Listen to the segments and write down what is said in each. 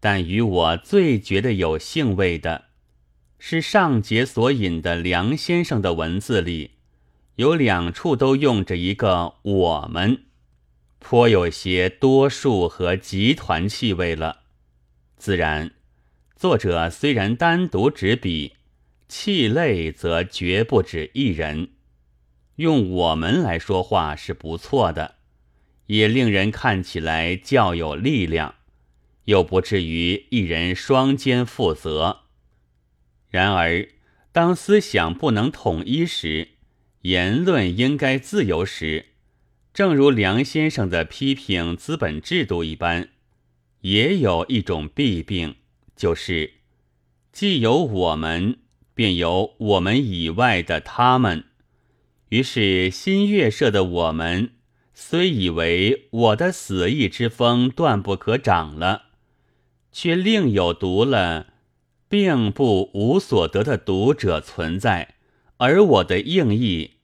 但与我最觉得有兴味的，是上节所引的梁先生的文字里，有两处都用着一个“我们”，颇有些多数和集团气味了。自然，作者虽然单独执笔，气类则绝不止一人。用“我们”来说话是不错的，也令人看起来较有力量。又不至于一人双肩负责。然而，当思想不能统一时，言论应该自由时，正如梁先生的批评资本制度一般，也有一种弊病，就是既有我们，便有我们以外的他们。于是，新月社的我们虽以为我的死意之风断不可长了。却另有读了，并不无所得的读者存在，而我的应意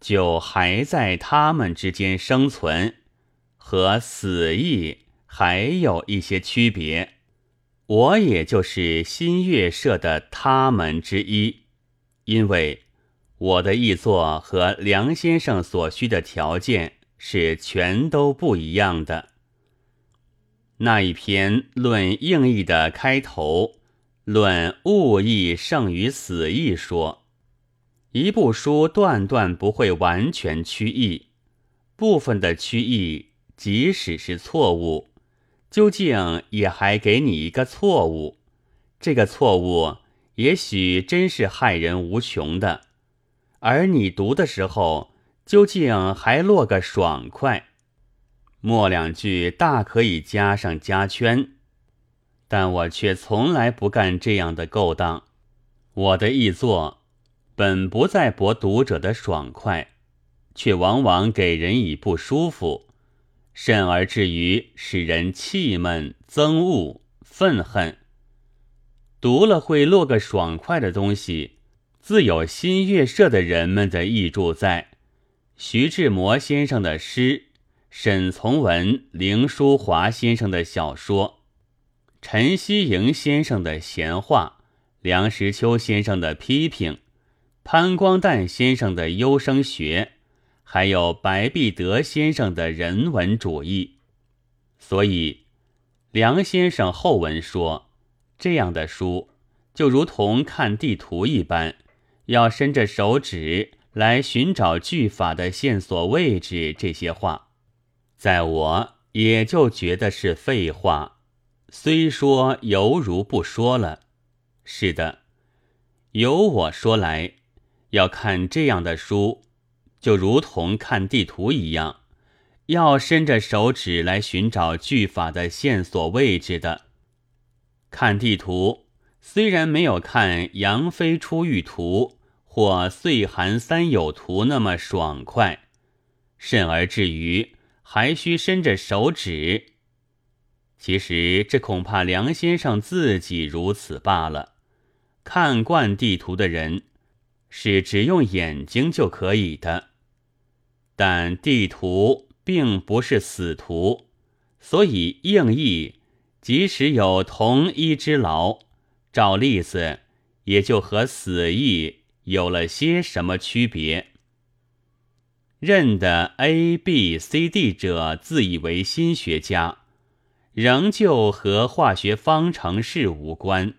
就还在他们之间生存，和死意还有一些区别。我也就是新月社的他们之一，因为我的译作和梁先生所需的条件是全都不一样的。那一篇论应义的开头，论物义胜于死义，说一部书断断不会完全趋义，部分的趋义，即使是错误，究竟也还给你一个错误。这个错误也许真是害人无穷的，而你读的时候，究竟还落个爽快。末两句大可以加上加圈，但我却从来不干这样的勾当。我的译作本不在博读者的爽快，却往往给人以不舒服，甚而至于使人气闷、憎恶、愤恨。读了会落个爽快的东西，自有新月社的人们的译著在。徐志摩先生的诗。沈从文、林书华先生的小说，陈希莹先生的闲话，梁实秋先生的批评，潘光旦先生的优生学，还有白璧德先生的人文主义。所以，梁先生后文说，这样的书就如同看地图一般，要伸着手指来寻找句法的线索位置。这些话。在我也就觉得是废话，虽说犹如不说了。是的，由我说来，要看这样的书，就如同看地图一样，要伸着手指来寻找句法的线索位置的。看地图虽然没有看《杨飞出狱图》或《岁寒三友图》那么爽快，甚而至于。还需伸着手指。其实这恐怕梁先生自己如此罢了。看惯地图的人，是只用眼睛就可以的。但地图并不是死图，所以应译即使有同一之劳，照例子也就和死译有了些什么区别。认的 A、B、C、D 者自以为新学家，仍旧和化学方程式无关；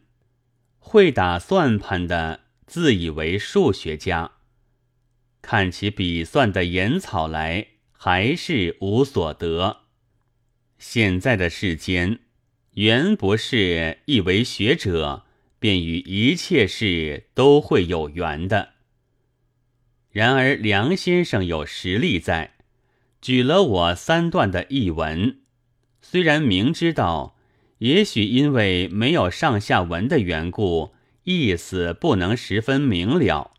会打算盘的自以为数学家，看起笔算的言草来，还是无所得。现在的世间，原不是一为学者便与一切事都会有缘的。然而梁先生有实力在，举了我三段的译文，虽然明知道，也许因为没有上下文的缘故，意思不能十分明了。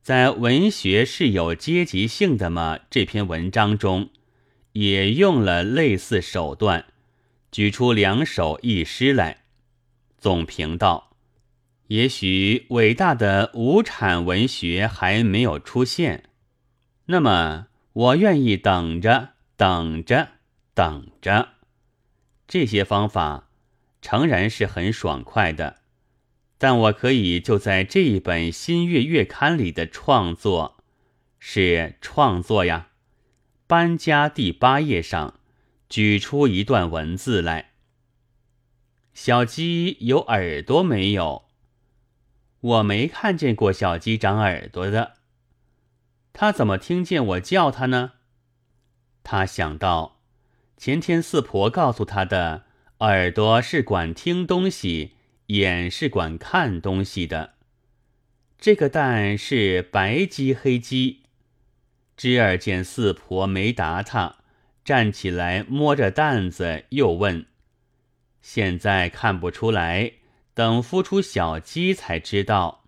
在文学是有阶级性的吗？这篇文章中，也用了类似手段，举出两首译诗来，总评道。也许伟大的无产文学还没有出现，那么我愿意等着，等着，等着。这些方法诚然是很爽快的，但我可以就在这一本新月月刊里的创作，是创作呀。搬家第八页上举出一段文字来：小鸡有耳朵没有？我没看见过小鸡长耳朵的。他怎么听见我叫他呢？他想到前天四婆告诉他的，耳朵是管听东西，眼是管看东西的。这个蛋是白鸡黑鸡。知儿见四婆没答他，站起来摸着担子，又问：“现在看不出来。”等孵出小鸡才知道。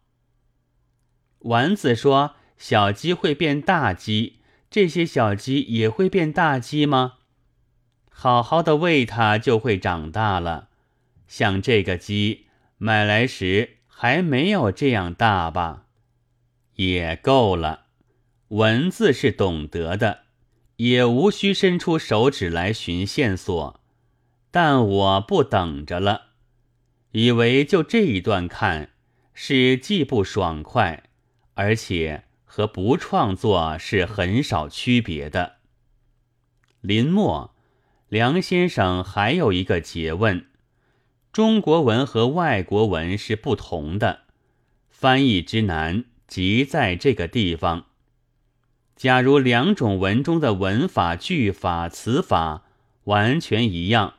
丸子说：“小鸡会变大鸡，这些小鸡也会变大鸡吗？好好的喂它，就会长大了。像这个鸡买来时还没有这样大吧？也够了。文字是懂得的，也无需伸出手指来寻线索。但我不等着了。”以为就这一段看是既不爽快，而且和不创作是很少区别的。临末，梁先生还有一个诘问：中国文和外国文是不同的，翻译之难即在这个地方。假如两种文中的文法、句法、词法完全一样。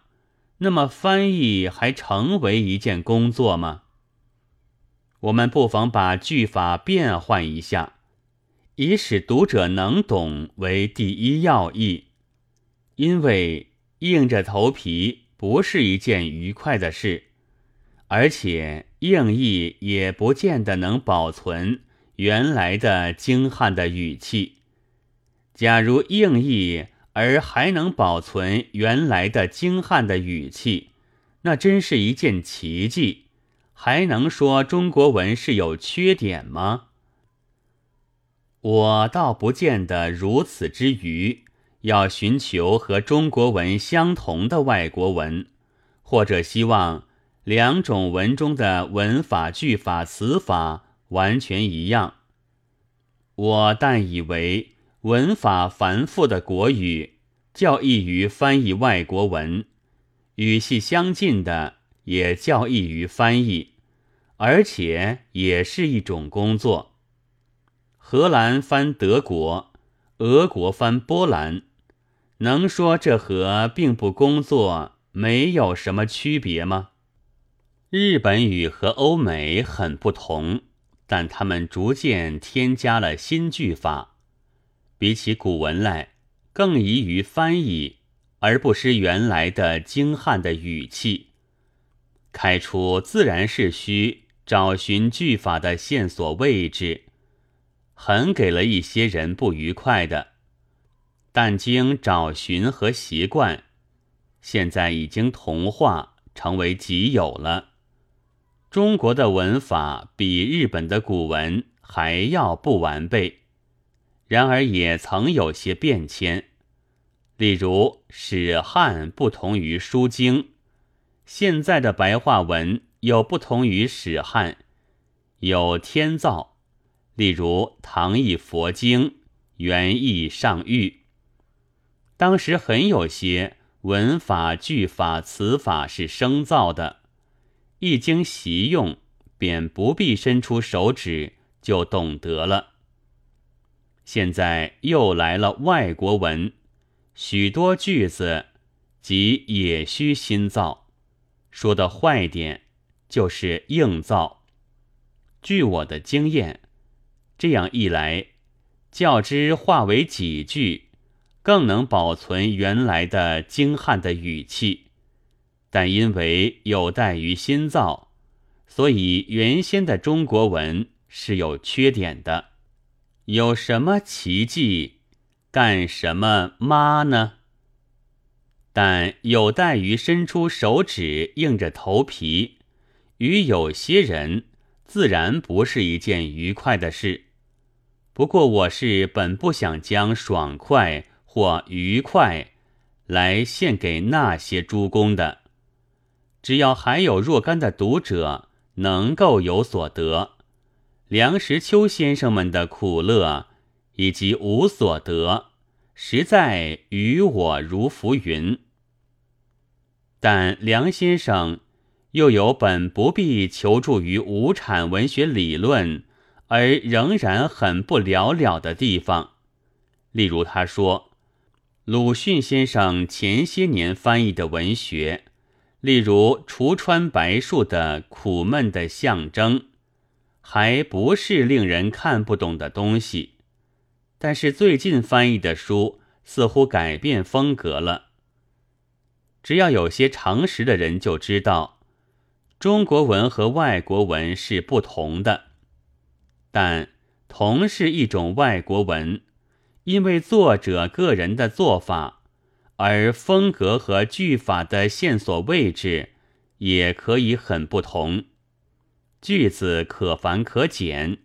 那么翻译还成为一件工作吗？我们不妨把句法变换一下，以使读者能懂为第一要义。因为硬着头皮不是一件愉快的事，而且硬译也不见得能保存原来的精悍的语气。假如硬译，而还能保存原来的精悍的语气，那真是一件奇迹。还能说中国文是有缺点吗？我倒不见得如此之愚，要寻求和中国文相同的外国文，或者希望两种文中的文法、句法、词法完全一样。我但以为。文法繁复的国语较易于翻译外国文，语系相近的也较易于翻译，而且也是一种工作。荷兰翻德国，俄国翻波兰，能说这和并不工作没有什么区别吗？日本语和欧美很不同，但他们逐渐添加了新句法。比起古文来，更宜于翻译，而不失原来的精悍的语气。开出自然是需找寻句法的线索位置，很给了一些人不愉快的。但经找寻和习惯，现在已经同化，成为己有了。中国的文法比日本的古文还要不完备。然而也曾有些变迁，例如史汉不同于书经，现在的白话文又不同于史汉，有天造，例如唐译佛经，原意上谕。当时很有些文法、句法、词法是生造的，一经习用，便不必伸出手指就懂得了。现在又来了外国文，许多句子即也需新造。说的坏点就是硬造。据我的经验，这样一来，较之化为几句，更能保存原来的精悍的语气。但因为有待于新造，所以原先的中国文是有缺点的。有什么奇迹，干什么妈呢？但有待于伸出手指，硬着头皮，与有些人自然不是一件愉快的事。不过我是本不想将爽快或愉快来献给那些诸公的。只要还有若干的读者能够有所得，梁实秋先生们的苦乐以及无所得，实在与我如浮云。但梁先生又有本不必求助于无产文学理论，而仍然很不了了的地方。例如，他说，鲁迅先生前些年翻译的文学，例如橱川白树的《苦闷的象征》，还不是令人看不懂的东西。但是最近翻译的书似乎改变风格了。只要有些常识的人就知道，中国文和外国文是不同的，但同是一种外国文，因为作者个人的做法，而风格和句法的线索位置也可以很不同，句子可繁可简，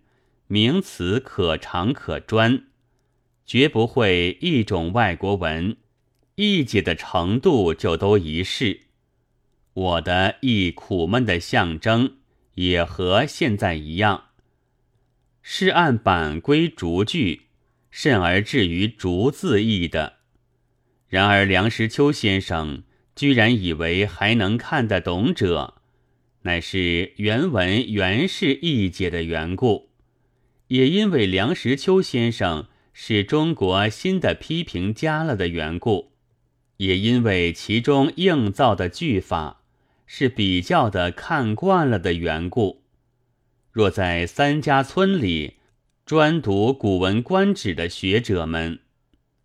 名词可长可专，绝不会一种外国文。译解的程度就都一式，我的译苦闷的象征也和现在一样，是按版规逐句，甚而至于逐字译的。然而梁实秋先生居然以为还能看得懂者，乃是原文原是译解的缘故，也因为梁实秋先生是中国新的批评家了的缘故。也因为其中硬造的句法是比较的看惯了的缘故，若在三家村里专读《古文观止》的学者们，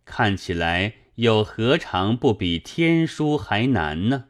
看起来又何尝不比天书还难呢？